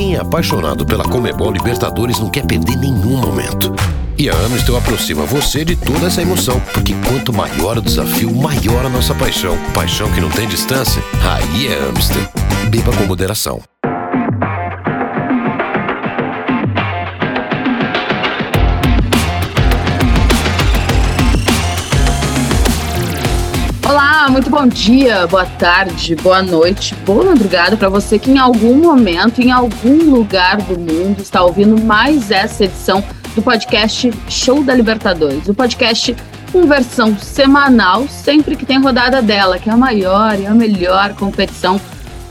Quem é apaixonado pela Comebol Libertadores não quer perder nenhum momento. E a Amstel aproxima você de toda essa emoção, porque quanto maior o desafio, maior a nossa paixão. Paixão que não tem distância? Aí é Amstel. Beba com moderação. Muito bom dia, boa tarde, boa noite, boa madrugada para você que em algum momento, em algum lugar do mundo está ouvindo mais essa edição do podcast Show da Libertadores. O podcast com versão semanal, sempre que tem rodada dela, que é a maior e a melhor competição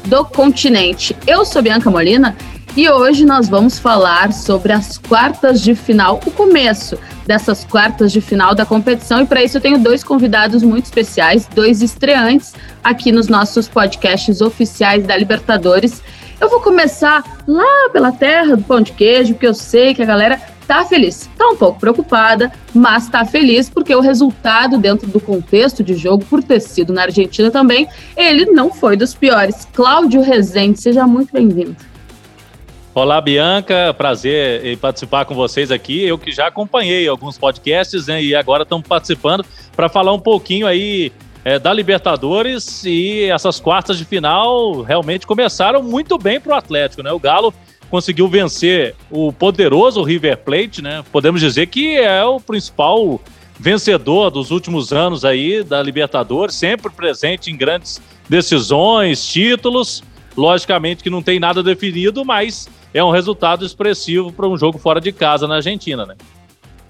do continente. Eu sou Bianca Molina e hoje nós vamos falar sobre as quartas de final, o começo dessas quartas de final da competição. E para isso eu tenho dois convidados muito especiais, dois estreantes aqui nos nossos podcasts oficiais da Libertadores. Eu vou começar lá pela terra do pão de queijo, porque eu sei que a galera tá feliz. Tá um pouco preocupada, mas tá feliz porque o resultado dentro do contexto de jogo, por ter sido na Argentina também, ele não foi dos piores. Cláudio Rezende, seja muito bem-vindo. Olá, Bianca, prazer em participar com vocês aqui. Eu que já acompanhei alguns podcasts né, e agora estamos participando para falar um pouquinho aí é, da Libertadores e essas quartas de final realmente começaram muito bem para o Atlético, né? O Galo conseguiu vencer o poderoso River Plate, né? Podemos dizer que é o principal vencedor dos últimos anos aí da Libertadores, sempre presente em grandes decisões, títulos. Logicamente que não tem nada definido, mas é um resultado expressivo para um jogo fora de casa na Argentina, né?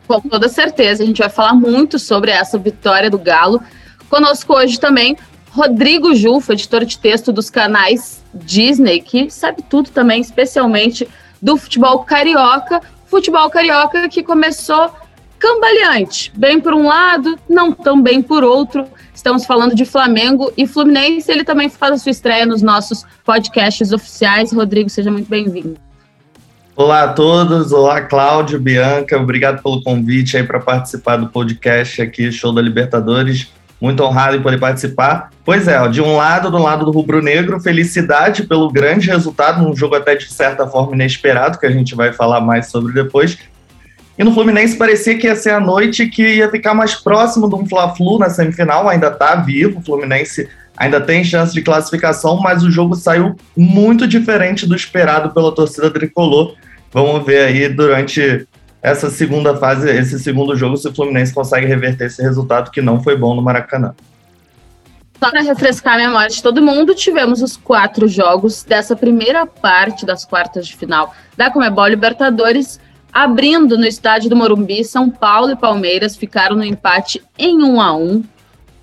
Com toda certeza, a gente vai falar muito sobre essa vitória do Galo. Conosco hoje também Rodrigo Jufo, editor de texto dos canais Disney, que sabe tudo também, especialmente do futebol carioca. Futebol carioca que começou cambaleante, bem por um lado, não tão bem por outro. Estamos falando de Flamengo e Fluminense. Ele também faz a sua estreia nos nossos podcasts oficiais. Rodrigo, seja muito bem-vindo. Olá a todos, olá Cláudio, Bianca, obrigado pelo convite aí para participar do podcast aqui, Show da Libertadores. Muito honrado em poder participar. Pois é, ó, de um lado, do lado do rubro-negro, felicidade pelo grande resultado, num jogo até de certa forma inesperado, que a gente vai falar mais sobre depois. E no Fluminense parecia que ia ser a noite que ia ficar mais próximo de um Fla-Flu na semifinal, ainda está vivo, o Fluminense ainda tem chance de classificação, mas o jogo saiu muito diferente do esperado pela torcida tricolor. Vamos ver aí durante essa segunda fase, esse segundo jogo, se o Fluminense consegue reverter esse resultado que não foi bom no Maracanã. Só para refrescar a memória de todo mundo, tivemos os quatro jogos dessa primeira parte das quartas de final da Comebol Libertadores, abrindo no estádio do Morumbi, São Paulo e Palmeiras ficaram no empate em 1 a 1.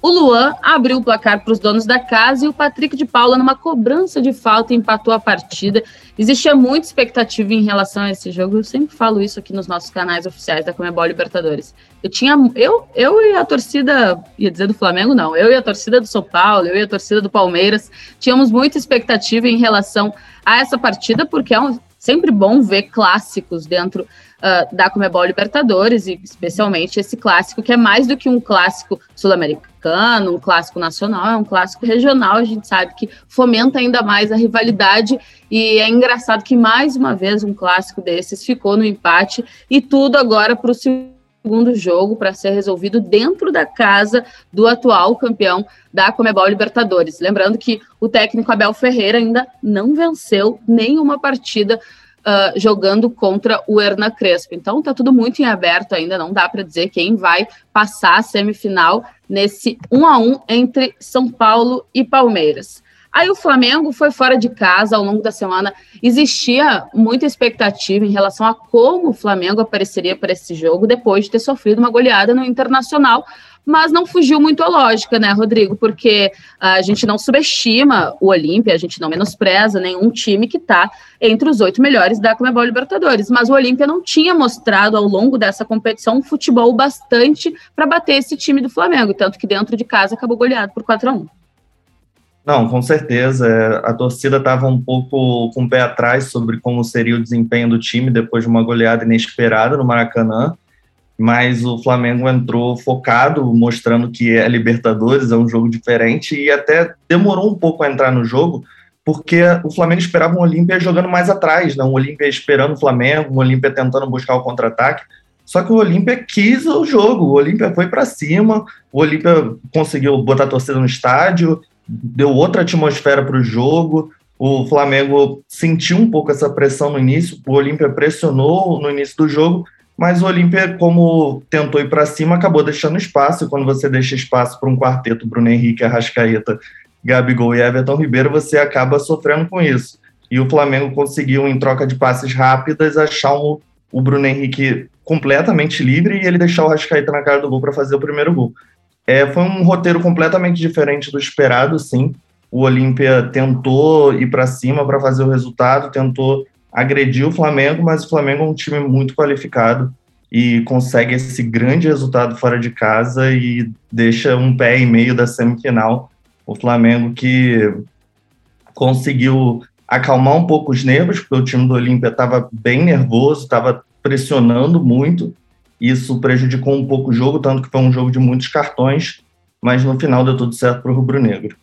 O Luan abriu o placar para os donos da casa e o Patrick de Paula, numa cobrança de falta, empatou a partida. Existia muita expectativa em relação a esse jogo. Eu sempre falo isso aqui nos nossos canais oficiais da Comebol Libertadores. Eu tinha. Eu, eu e a torcida, ia dizer do Flamengo, não. Eu e a torcida do São Paulo, eu e a torcida do Palmeiras, tínhamos muita expectativa em relação a essa partida, porque é um, sempre bom ver clássicos dentro uh, da Comebol Libertadores, e especialmente esse clássico, que é mais do que um clássico sul-americano, um clássico nacional, é um clássico regional, a gente sabe que fomenta ainda mais a rivalidade, e é engraçado que mais uma vez um clássico desses ficou no empate, e tudo agora para o segundo jogo para ser resolvido dentro da casa do atual campeão da Comebol Libertadores. Lembrando que o técnico Abel Ferreira ainda não venceu nenhuma partida uh, jogando contra o Hernan Crespo. Então está tudo muito em aberto ainda, não dá para dizer quem vai passar a semifinal nesse 1 a 1 entre São Paulo e Palmeiras. Aí o Flamengo foi fora de casa ao longo da semana. Existia muita expectativa em relação a como o Flamengo apareceria para esse jogo depois de ter sofrido uma goleada no Internacional, mas não fugiu muito a lógica, né, Rodrigo? Porque a gente não subestima o Olímpia, a gente não menospreza nenhum time que está entre os oito melhores da Comebol Libertadores, mas o Olímpia não tinha mostrado ao longo dessa competição um futebol bastante para bater esse time do Flamengo, tanto que dentro de casa acabou goleado por 4 a 1 não, com certeza. A torcida estava um pouco com o pé atrás sobre como seria o desempenho do time depois de uma goleada inesperada no Maracanã. Mas o Flamengo entrou focado, mostrando que é Libertadores, é um jogo diferente, e até demorou um pouco a entrar no jogo, porque o Flamengo esperava um Olímpia jogando mais atrás, né? um Olímpia esperando o Flamengo, um Olímpia tentando buscar o contra-ataque. Só que o Olímpia quis o jogo, o Olímpia foi para cima, o Olímpia conseguiu botar a torcida no estádio, deu outra atmosfera para o jogo. O Flamengo sentiu um pouco essa pressão no início, o Olímpia pressionou no início do jogo, mas o Olímpia, como tentou ir para cima, acabou deixando espaço. E quando você deixa espaço para um quarteto, Bruno Henrique, Arrascaeta, Gabigol e Everton Ribeiro, você acaba sofrendo com isso. E o Flamengo conseguiu, em troca de passes rápidas, achar um, o Bruno Henrique completamente livre e ele deixar o Rascaeta na cara do gol para fazer o primeiro gol. É, foi um roteiro completamente diferente do esperado, sim. O Olímpia tentou ir para cima para fazer o resultado, tentou agredir o Flamengo, mas o Flamengo é um time muito qualificado e consegue esse grande resultado fora de casa e deixa um pé e meio da semifinal o Flamengo que conseguiu acalmar um pouco os nervos, porque o time do Olímpia estava bem nervoso, estava pressionando muito. Isso prejudicou um pouco o jogo, tanto que foi um jogo de muitos cartões, mas no final deu tudo certo para o Rubro Negro.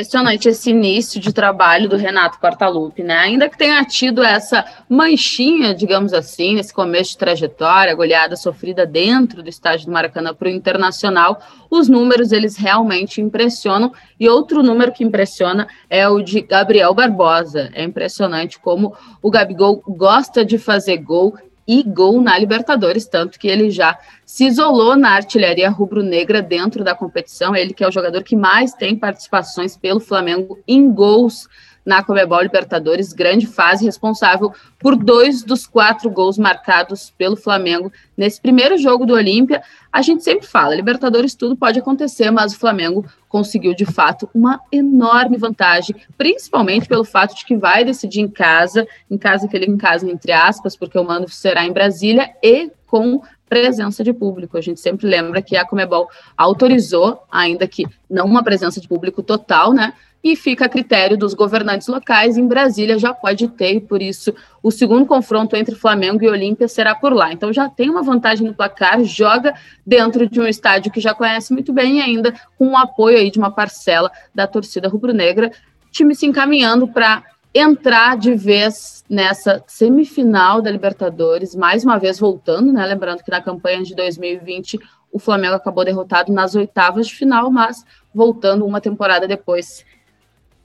Impressionante esse início de trabalho do Renato Portaluppi, né? Ainda que tenha tido essa manchinha, digamos assim, nesse começo de trajetória, goleada sofrida dentro do estádio do Maracanã para o Internacional, os números eles realmente impressionam. E outro número que impressiona é o de Gabriel Barbosa. É impressionante como o Gabigol gosta de fazer gol e gol na Libertadores, tanto que ele já se isolou na artilharia rubro-negra dentro da competição. Ele que é o jogador que mais tem participações pelo Flamengo em gols na Comebol Libertadores, grande fase, responsável por dois dos quatro gols marcados pelo Flamengo nesse primeiro jogo do Olímpia. A gente sempre fala, Libertadores tudo pode acontecer, mas o Flamengo conseguiu de fato uma enorme vantagem, principalmente pelo fato de que vai decidir em casa, em casa que ele em casa entre aspas, porque o mando será em Brasília e com presença de público. A gente sempre lembra que a Comebol autorizou, ainda que não uma presença de público total, né? E fica a critério dos governantes locais. Em Brasília já pode ter, e por isso o segundo confronto entre Flamengo e Olímpia será por lá. Então já tem uma vantagem no placar, joga dentro de um estádio que já conhece muito bem e ainda com o apoio aí de uma parcela da torcida rubro-negra, time se encaminhando para entrar de vez nessa semifinal da Libertadores, mais uma vez voltando, né? Lembrando que na campanha de 2020 o Flamengo acabou derrotado nas oitavas de final, mas voltando uma temporada depois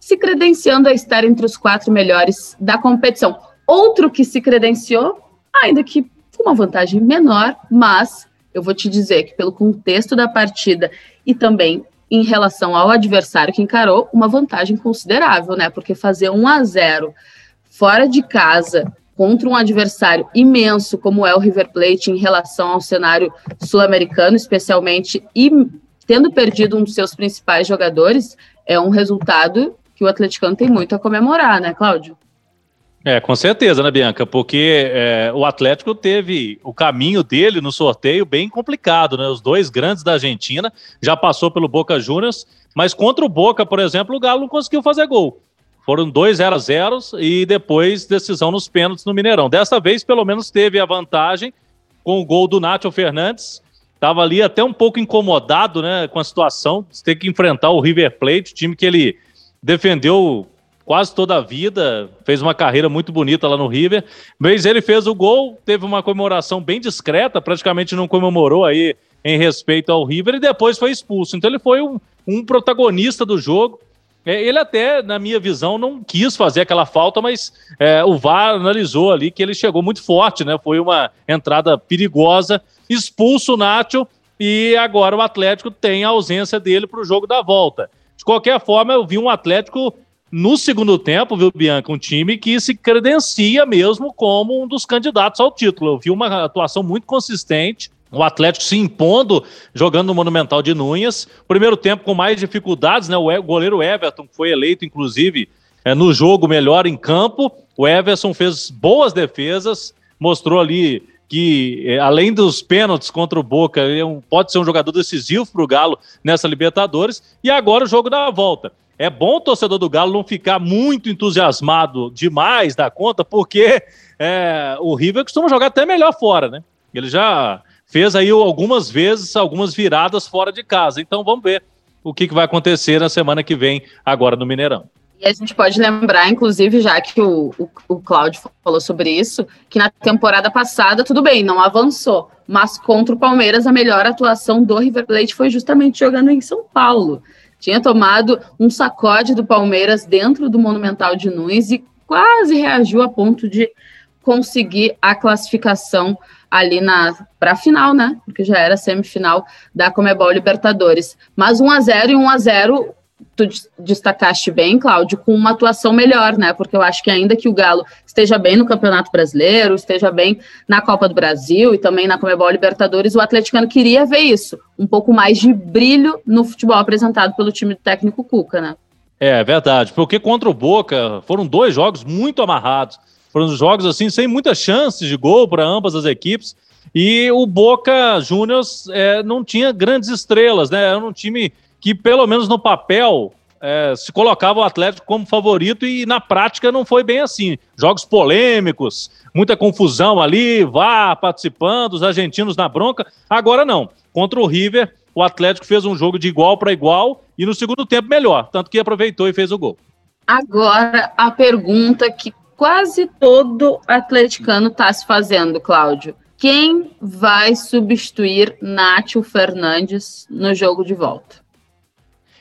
se credenciando a estar entre os quatro melhores da competição. Outro que se credenciou, ainda que com uma vantagem menor, mas eu vou te dizer que pelo contexto da partida e também em relação ao adversário que encarou, uma vantagem considerável, né? Porque fazer 1 a 0 fora de casa contra um adversário imenso como é o River Plate em relação ao cenário sul-americano, especialmente e tendo perdido um dos seus principais jogadores, é um resultado que o atleticano tem muito a comemorar, né, Cláudio? É, com certeza, né, Bianca? Porque é, o Atlético teve o caminho dele no sorteio bem complicado, né? Os dois grandes da Argentina já passou pelo Boca Juniors, mas contra o Boca, por exemplo, o Galo não conseguiu fazer gol. Foram dois 0 a 0 e depois decisão nos pênaltis no Mineirão. Dessa vez, pelo menos, teve a vantagem com o gol do Nacho Fernandes. Estava ali até um pouco incomodado né, com a situação de ter que enfrentar o River Plate, time que ele defendeu quase toda a vida, fez uma carreira muito bonita lá no River. Mas ele fez o gol, teve uma comemoração bem discreta, praticamente não comemorou aí em respeito ao River e depois foi expulso. Então ele foi um, um protagonista do jogo. É, ele até, na minha visão, não quis fazer aquela falta, mas é, o VAR analisou ali que ele chegou muito forte, né? Foi uma entrada perigosa, expulso o Nacho e agora o Atlético tem a ausência dele para o jogo da volta. De qualquer forma, eu vi um Atlético no segundo tempo, viu, Bianca? Um time que se credencia mesmo como um dos candidatos ao título. Eu vi uma atuação muito consistente. O Atlético se impondo, jogando no Monumental de Núñez. Primeiro tempo com mais dificuldades, né? O goleiro Everton foi eleito, inclusive, é, no jogo melhor em campo. O Everson fez boas defesas, mostrou ali que, é, além dos pênaltis contra o Boca, é um, pode ser um jogador decisivo para o Galo nessa Libertadores. E agora o jogo da volta. É bom o torcedor do Galo não ficar muito entusiasmado demais da conta, porque é, o River costuma jogar até melhor fora, né? Ele já fez aí algumas vezes, algumas viradas fora de casa. Então vamos ver o que, que vai acontecer na semana que vem, agora no Mineirão. E a gente pode lembrar, inclusive, já que o, o, o Cláudio falou sobre isso, que na temporada passada, tudo bem, não avançou, mas contra o Palmeiras, a melhor atuação do River Plate foi justamente jogando em São Paulo. Tinha tomado um sacode do Palmeiras dentro do Monumental de Nunes e quase reagiu a ponto de conseguir a classificação ali na para a final, né? Porque já era semifinal da Comebol Libertadores. Mas 1 a 0 e 1 a 0 tu destacaste bem, Cláudio, com uma atuação melhor, né? Porque eu acho que ainda que o Galo esteja bem no Campeonato Brasileiro, esteja bem na Copa do Brasil e também na Comebol Libertadores, o atleticano queria ver isso, um pouco mais de brilho no futebol apresentado pelo time do técnico Cuca, né? É verdade, porque contra o Boca foram dois jogos muito amarrados. Foram jogos assim sem muitas chances de gol para ambas as equipes. E o Boca Juniors é, não tinha grandes estrelas, né? Era um time que, pelo menos no papel, é, se colocava o Atlético como favorito e na prática não foi bem assim. Jogos polêmicos, muita confusão ali, vá participando, os argentinos na bronca. Agora não. Contra o River, o Atlético fez um jogo de igual para igual e no segundo tempo melhor, tanto que aproveitou e fez o gol. Agora a pergunta que quase todo atleticano está se fazendo, Cláudio. Quem vai substituir Nátio Fernandes no jogo de volta?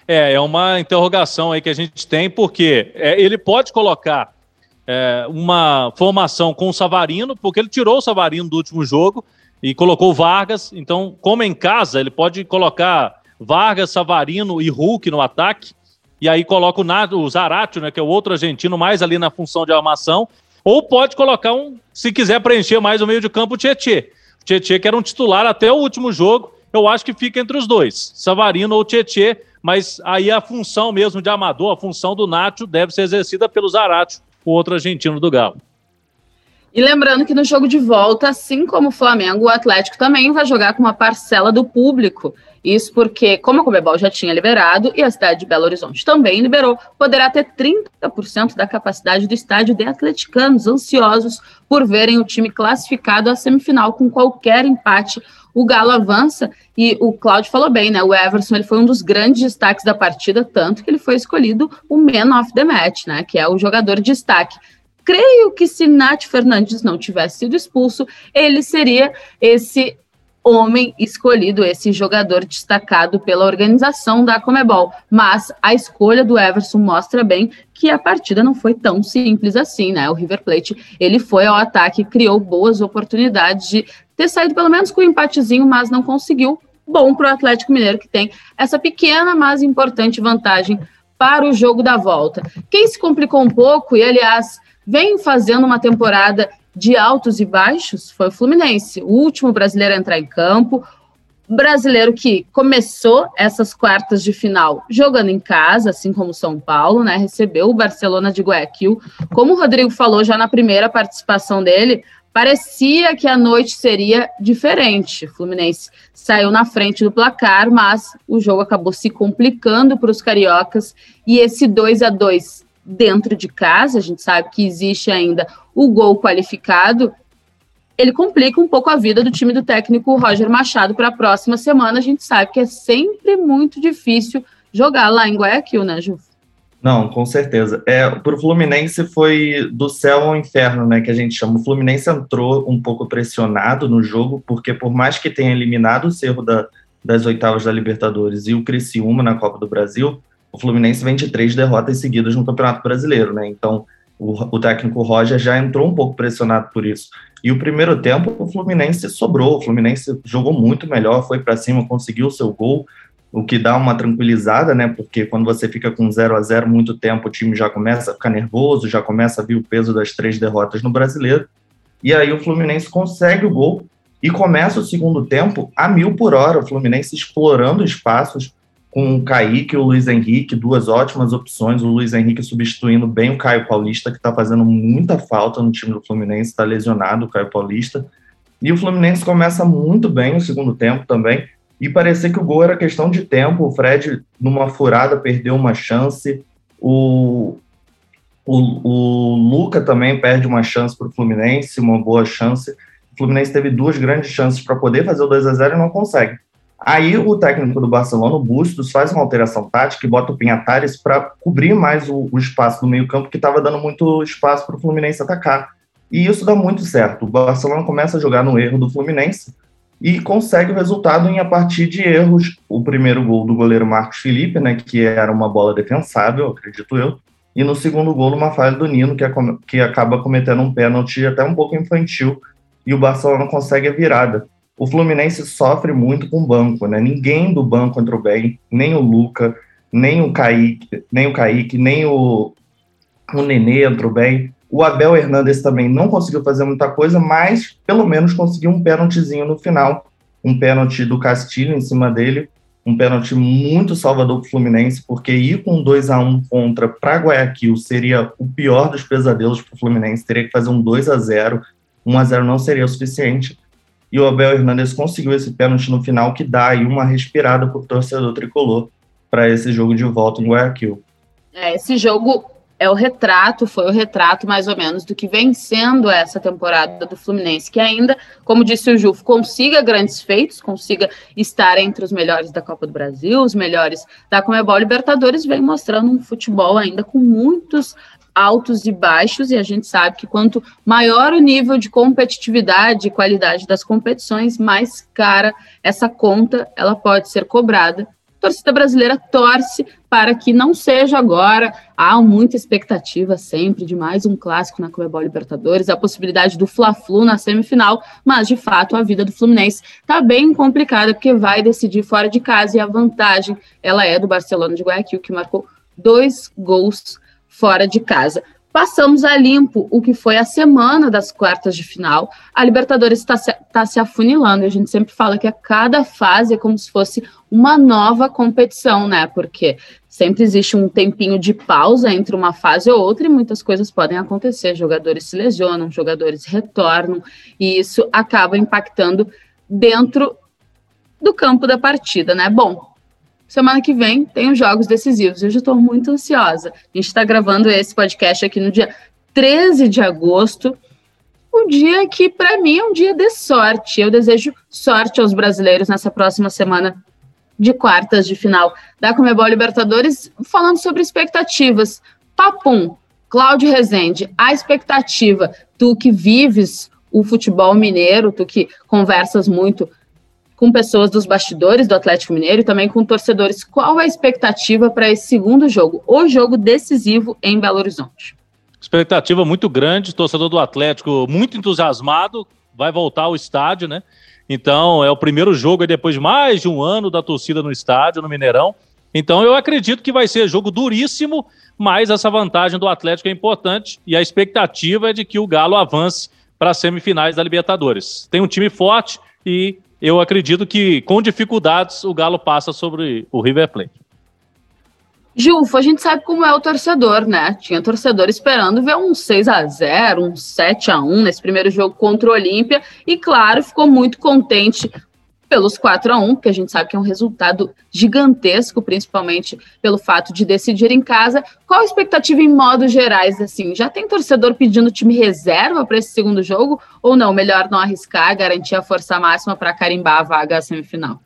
É, é uma interrogação aí que a gente tem, porque é, ele pode colocar é, uma formação com o Savarino, porque ele tirou o Savarino do último jogo e colocou Vargas. Então, como em casa, ele pode colocar Vargas, Savarino e Hulk no ataque. E aí coloca o, o Zaratio, né, que é o outro argentino, mais ali na função de armação. Ou pode colocar um, se quiser preencher mais o meio de campo, o Tietê. O Tietê, que era um titular até o último jogo, eu acho que fica entre os dois, Savarino ou Tietê mas aí a função mesmo de amador, a função do Nacho deve ser exercida pelo Zarate, o outro argentino do Galo. E lembrando que no jogo de volta, assim como o Flamengo, o Atlético também vai jogar com uma parcela do público. Isso porque, como a Comebol já tinha liberado e a cidade de Belo Horizonte também liberou, poderá ter 30% da capacidade do estádio de atleticanos ansiosos por verem o time classificado à semifinal com qualquer empate o Galo avança e o Cláudio falou bem, né? O Everson ele foi um dos grandes destaques da partida, tanto que ele foi escolhido o man of the match, né? Que é o jogador de destaque. Creio que se Nath Fernandes não tivesse sido expulso, ele seria esse homem escolhido, esse jogador destacado pela organização da Comebol. Mas a escolha do Everson mostra bem que a partida não foi tão simples assim, né? O River Plate, ele foi ao ataque, criou boas oportunidades de ter saído pelo menos com um empatezinho, mas não conseguiu. Bom para o Atlético Mineiro, que tem essa pequena, mas importante vantagem para o jogo da volta. Quem se complicou um pouco, e aliás, vem fazendo uma temporada de altos e baixos foi o Fluminense, o último brasileiro a entrar em campo, brasileiro que começou essas quartas de final jogando em casa, assim como São Paulo, né? Recebeu o Barcelona de Guayaquil. Como o Rodrigo falou já na primeira participação dele, parecia que a noite seria diferente. O Fluminense saiu na frente do placar, mas o jogo acabou se complicando para os cariocas e esse 2 a 2 dentro de casa, a gente sabe que existe ainda o gol qualificado, ele complica um pouco a vida do time do técnico Roger Machado para a próxima semana. A gente sabe que é sempre muito difícil jogar lá em Guayaquil, né, Ju? Não, com certeza. É, para o Fluminense foi do céu ao inferno, né? Que a gente chama. O Fluminense entrou um pouco pressionado no jogo, porque por mais que tenha eliminado o Cerro da, das oitavas da Libertadores e o Criciúma na Copa do Brasil, o Fluminense vem de três derrotas seguidas no Campeonato Brasileiro, né? Então, o, o, técnico Roger já entrou um pouco pressionado por isso. E o primeiro tempo, o Fluminense sobrou, o Fluminense jogou muito melhor, foi para cima, conseguiu o seu gol, o que dá uma tranquilizada, né? Porque quando você fica com 0 a 0 muito tempo, o time já começa a ficar nervoso, já começa a vir o peso das três derrotas no Brasileiro. E aí o Fluminense consegue o gol e começa o segundo tempo a mil por hora, o Fluminense explorando espaços, com o Kaique e o Luiz Henrique, duas ótimas opções. O Luiz Henrique substituindo bem o Caio Paulista, que está fazendo muita falta no time do Fluminense, está lesionado o Caio Paulista. E o Fluminense começa muito bem no segundo tempo também. E parecia que o gol era questão de tempo. O Fred, numa furada, perdeu uma chance. O, o, o Luca também perde uma chance para o Fluminense, uma boa chance. O Fluminense teve duas grandes chances para poder fazer o 2 a 0 e não consegue. Aí o técnico do Barcelona, o Bustos, faz uma alteração tática e bota o Pinhatares para cobrir mais o, o espaço do meio-campo, que estava dando muito espaço para o Fluminense atacar. E isso dá muito certo. O Barcelona começa a jogar no erro do Fluminense e consegue o resultado em a partir de erros. O primeiro gol do goleiro Marcos Felipe, né, que era uma bola defensável, acredito eu, e no segundo gol uma falha do Nino, que, é, que acaba cometendo um pênalti até um pouco infantil, e o Barcelona consegue a virada. O Fluminense sofre muito com o banco, né? Ninguém do banco entrou bem, nem o Luca, nem o Kaique, nem o Kaique, nem o, o Nenê entrou bem. O Abel Hernandes também não conseguiu fazer muita coisa, mas pelo menos conseguiu um pênaltizinho no final. Um pênalti do Castilho em cima dele. Um pênalti muito salvador para o Fluminense, porque ir com 2 a 1 contra para Guayaquil seria o pior dos pesadelos para o Fluminense. Teria que fazer um 2 a 0 1 a 0 não seria o suficiente. E o Abel Hernandes conseguiu esse pênalti no final, que dá aí uma respirada para o torcedor tricolor para esse jogo de volta em Guayaquil. É, esse jogo é o retrato, foi o retrato mais ou menos do que vem sendo essa temporada do Fluminense, que ainda, como disse o Juf, consiga grandes feitos, consiga estar entre os melhores da Copa do Brasil, os melhores da Comebol. Libertadores, vem mostrando um futebol ainda com muitos altos e baixos, e a gente sabe que quanto maior o nível de competitividade e qualidade das competições, mais cara essa conta ela pode ser cobrada torcida brasileira torce para que não seja agora. Há muita expectativa sempre de mais um clássico na Comebol Libertadores, a possibilidade do Fla-Flu na semifinal, mas de fato a vida do Fluminense está bem complicada porque vai decidir fora de casa e a vantagem ela é do Barcelona de Guayaquil que marcou dois gols fora de casa passamos a limpo o que foi a semana das quartas de final. A Libertadores está se, tá se afunilando, a gente sempre fala que a cada fase é como se fosse uma nova competição, né? Porque sempre existe um tempinho de pausa entre uma fase ou outra e muitas coisas podem acontecer. Jogadores se lesionam, jogadores retornam, e isso acaba impactando dentro do campo da partida, né? Bom, Semana que vem tem os jogos decisivos. Eu já estou muito ansiosa. A gente está gravando esse podcast aqui no dia 13 de agosto. Um dia que, para mim, é um dia de sorte. Eu desejo sorte aos brasileiros nessa próxima semana de quartas de final da Comebol Libertadores, falando sobre expectativas. Papum, Cláudio Rezende, a expectativa, tu que vives o futebol mineiro, tu que conversas muito com pessoas dos bastidores do Atlético Mineiro e também com torcedores. Qual a expectativa para esse segundo jogo, o jogo decisivo em Belo Horizonte? Expectativa muito grande, torcedor do Atlético muito entusiasmado, vai voltar ao estádio, né? Então é o primeiro jogo depois de mais de um ano da torcida no estádio, no Mineirão. Então eu acredito que vai ser jogo duríssimo, mas essa vantagem do Atlético é importante e a expectativa é de que o Galo avance para as semifinais da Libertadores. Tem um time forte e eu acredito que com dificuldades o Galo passa sobre o River Plate. Gilfo, a gente sabe como é o torcedor, né? Tinha torcedor esperando ver um 6 a 0 um 7 a 1 nesse primeiro jogo contra o Olímpia, e claro, ficou muito contente pelos 4 a 1 que a gente sabe que é um resultado gigantesco, principalmente pelo fato de decidir em casa. Qual a expectativa em modos gerais? Assim, já tem torcedor pedindo time reserva para esse segundo jogo ou não? Melhor não arriscar, garantir a força máxima para carimbar a vaga à semifinal?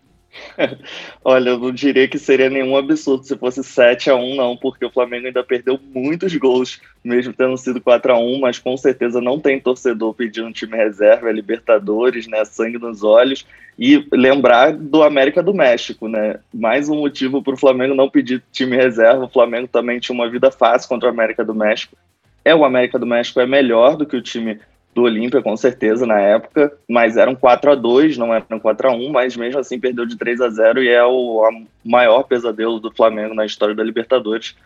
Olha, eu não diria que seria nenhum absurdo se fosse 7 a 1 não, porque o Flamengo ainda perdeu muitos gols, mesmo tendo sido 4 a 1 mas com certeza não tem torcedor pedindo time reserva, é Libertadores, né, sangue nos olhos, e lembrar do América do México, né, mais um motivo para o Flamengo não pedir time reserva, o Flamengo também tinha uma vida fácil contra o América do México, é o América do México é melhor do que o time do Olímpia, com certeza, na época, mas eram 4 a 2 não eram 4 a 1 mas mesmo assim perdeu de 3 a 0 e é o maior pesadelo do Flamengo na história da Libertadores.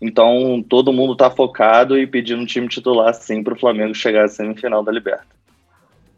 Então, todo mundo está focado e pedindo um time titular, sim, para o Flamengo chegar à semifinal da Liberta.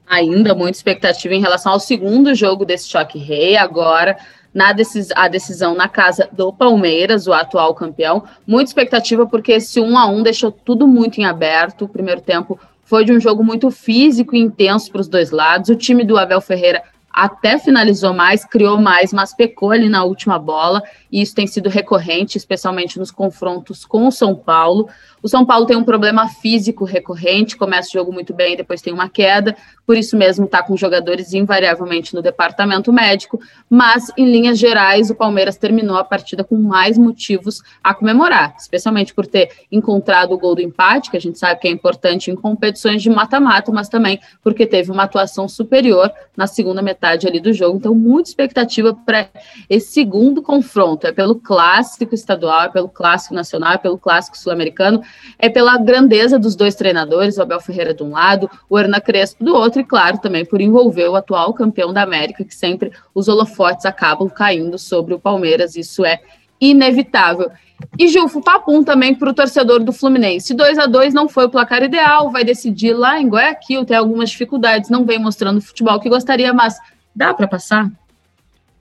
Ainda muita expectativa em relação ao segundo jogo desse choque rei, agora na decis a decisão na casa do Palmeiras, o atual campeão. Muita expectativa porque esse 1 a 1 deixou tudo muito em aberto. O primeiro tempo foi de um jogo muito físico e intenso para os dois lados. O time do Abel Ferreira até finalizou mais, criou mais, mas pecou ali na última bola, e isso tem sido recorrente, especialmente nos confrontos com o São Paulo. O São Paulo tem um problema físico recorrente, começa o jogo muito bem, depois tem uma queda, por isso mesmo está com jogadores invariavelmente no departamento médico, mas em linhas gerais o Palmeiras terminou a partida com mais motivos a comemorar, especialmente por ter encontrado o gol do empate, que a gente sabe que é importante em competições de mata-mata, mas também porque teve uma atuação superior na segunda metade ali do jogo, então muita expectativa para esse segundo confronto, é pelo clássico estadual, é pelo clássico nacional, é pelo clássico sul-americano, é pela grandeza dos dois treinadores, o Abel Ferreira de um lado, o Hernan Crespo do outro, e claro, também por envolver o atual campeão da América, que sempre os holofotes acabam caindo sobre o Palmeiras, isso é inevitável. E Gilfo, papum também para o torcedor do Fluminense. 2 a 2 não foi o placar ideal, vai decidir lá em Guayaquil, tem algumas dificuldades, não vem mostrando o futebol que gostaria, mas dá para passar?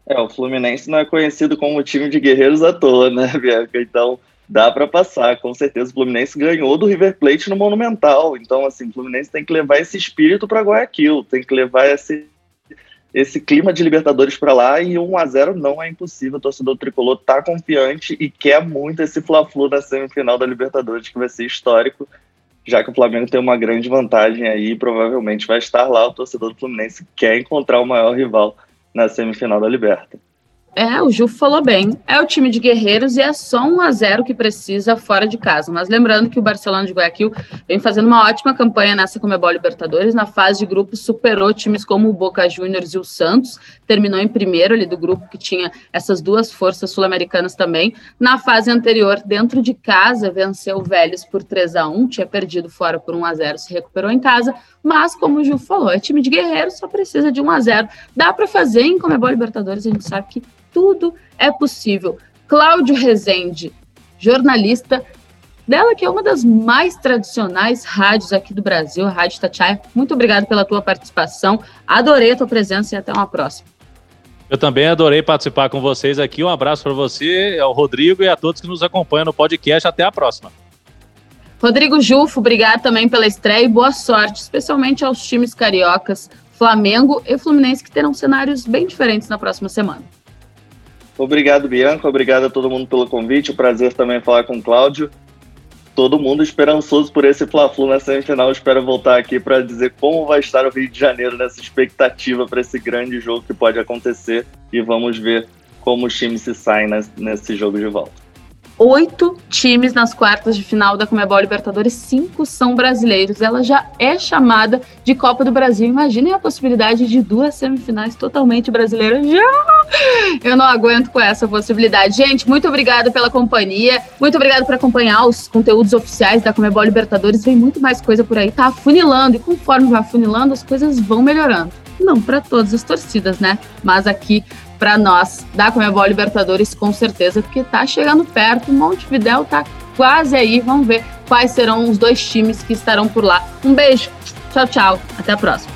É, o Fluminense não é conhecido como time de guerreiros à toa, né, Bianca? Então, dá para passar, com certeza. O Fluminense ganhou do River Plate no Monumental. Então, assim, o Fluminense tem que levar esse espírito para Guayaquil, tem que levar esse, esse clima de Libertadores para lá e 1 a 0 não é impossível. O torcedor tricolor tá confiante e quer muito esse Fla-Flu na semifinal da Libertadores, que vai ser histórico, já que o Flamengo tem uma grande vantagem aí, provavelmente vai estar lá. O torcedor do Fluminense quer encontrar o maior rival na semifinal da Liberta. É, o Ju falou bem. É o time de guerreiros e é só um a 0 que precisa fora de casa. Mas lembrando que o Barcelona de Guayaquil vem fazendo uma ótima campanha nessa Comebol Libertadores. Na fase de grupos, superou times como o Boca Juniors e o Santos. Terminou em primeiro ali do grupo, que tinha essas duas forças sul-americanas também. Na fase anterior, dentro de casa, venceu o Vélez por 3 a 1 Tinha perdido fora por 1 a 0 se recuperou em casa. Mas, como o Ju falou, é time de guerreiros, só precisa de 1 a 0 Dá para fazer em Comebol Libertadores, a gente sabe que tudo é possível. Cláudio Rezende, jornalista dela, que é uma das mais tradicionais rádios aqui do Brasil, a Rádio Tatiaia. Muito obrigado pela tua participação. Adorei a tua presença e até uma próxima. Eu também adorei participar com vocês aqui. Um abraço para você, ao Rodrigo e a todos que nos acompanham no podcast. Até a próxima. Rodrigo Jufo, obrigado também pela estreia e boa sorte, especialmente aos times cariocas, Flamengo e Fluminense, que terão cenários bem diferentes na próxima semana. Obrigado, Bianca. Obrigado a todo mundo pelo convite. O prazer também falar com o Cláudio. Todo mundo esperançoso por esse Fla-Flu na semifinal. Espero voltar aqui para dizer como vai estar o Rio de Janeiro nessa expectativa para esse grande jogo que pode acontecer. E vamos ver como os times se saem nesse jogo de volta oito times nas quartas de final da Comebol Libertadores, cinco são brasileiros. Ela já é chamada de Copa do Brasil. Imaginem a possibilidade de duas semifinais totalmente brasileiras. Eu não aguento com essa possibilidade. Gente, muito obrigada pela companhia. Muito obrigada por acompanhar os conteúdos oficiais da Comebol Libertadores. Vem muito mais coisa por aí. Tá afunilando e conforme vai afunilando, as coisas vão melhorando. Não para todas as torcidas, né? Mas aqui para nós da Comebol Libertadores, com certeza, porque tá chegando perto, Montevidéu tá quase aí, vamos ver quais serão os dois times que estarão por lá. Um beijo, tchau, tchau, até a próxima.